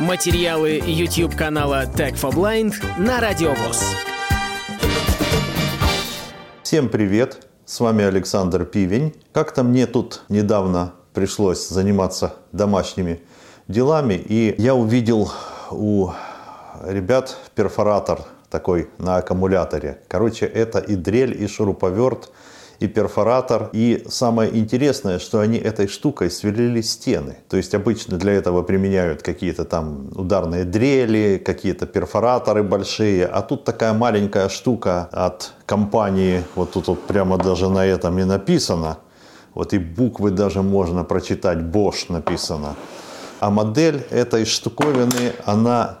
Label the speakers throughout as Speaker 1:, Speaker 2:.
Speaker 1: Материалы YouTube канала Tech for Blind на Радиовоз.
Speaker 2: Всем привет! С вами Александр Пивень. Как-то мне тут недавно пришлось заниматься домашними делами, и я увидел у ребят перфоратор такой на аккумуляторе. Короче, это и дрель, и шуруповерт, и перфоратор. И самое интересное, что они этой штукой сверлили стены. То есть обычно для этого применяют какие-то там ударные дрели, какие-то перфораторы большие. А тут такая маленькая штука от компании, вот тут вот прямо даже на этом и написано. Вот и буквы даже можно прочитать, Bosch написано. А модель этой штуковины, она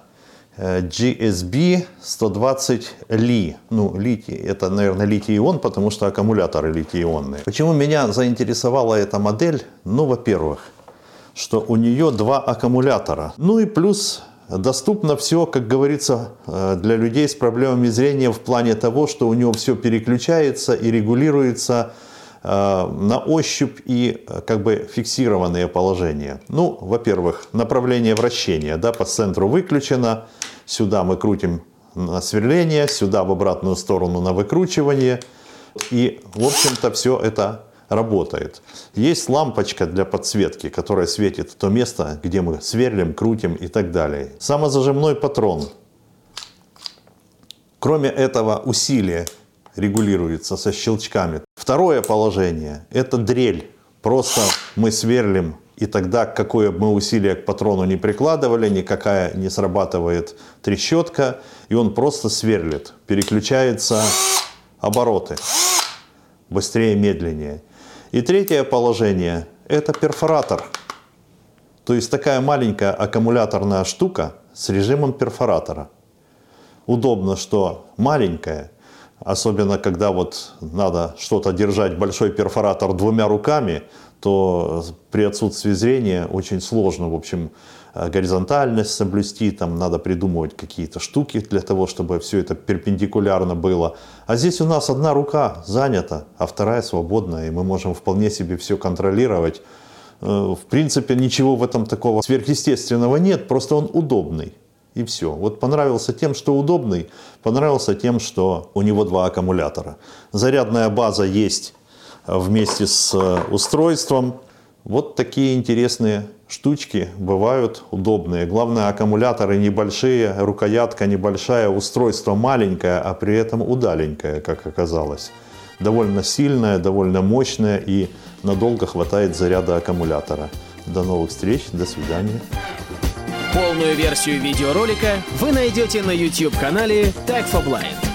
Speaker 2: GSB 120 Li. Ну, литий, это, наверное, литий-ион, потому что аккумуляторы литий-ионные. Почему меня заинтересовала эта модель? Ну, во-первых, что у нее два аккумулятора. Ну и плюс доступно все, как говорится, э, для людей с проблемами зрения в плане того, что у него все переключается и регулируется на ощупь и э, как бы фиксированные положения. Ну, во-первых, направление вращения да, по центру выключено, сюда мы крутим на сверление, сюда в обратную сторону на выкручивание. И, в общем-то, все это работает. Есть лампочка для подсветки, которая светит то место, где мы сверлим, крутим и так далее. Самозажимной патрон. Кроме этого усилия регулируется со щелчками. Второе положение – это дрель. Просто мы сверлим, и тогда какое бы мы усилие к патрону не прикладывали, никакая не срабатывает трещотка, и он просто сверлит. Переключается обороты. Быстрее, медленнее. И третье положение – это перфоратор. То есть такая маленькая аккумуляторная штука с режимом перфоратора. Удобно, что маленькая – Особенно, когда вот надо что-то держать, большой перфоратор двумя руками, то при отсутствии зрения очень сложно, в общем, э, горизонтальность соблюсти, там надо придумывать какие-то штуки для того, чтобы все это перпендикулярно было. А здесь у нас одна рука занята, а вторая свободная, и мы можем вполне себе все контролировать. Э, в принципе, ничего в этом такого сверхъестественного нет, просто он удобный. И все. Вот понравился тем, что удобный, понравился тем, что у него два аккумулятора. Зарядная база есть вместе с э, устройством. Вот такие интересные штучки бывают удобные. Главное, аккумуляторы небольшие, рукоятка небольшая, устройство маленькое, а при этом удаленькое, как оказалось. Довольно сильное, довольно мощное и надолго хватает заряда аккумулятора. До новых встреч, до свидания.
Speaker 1: Полную версию видеоролика вы найдете на YouTube-канале Tag for Blind.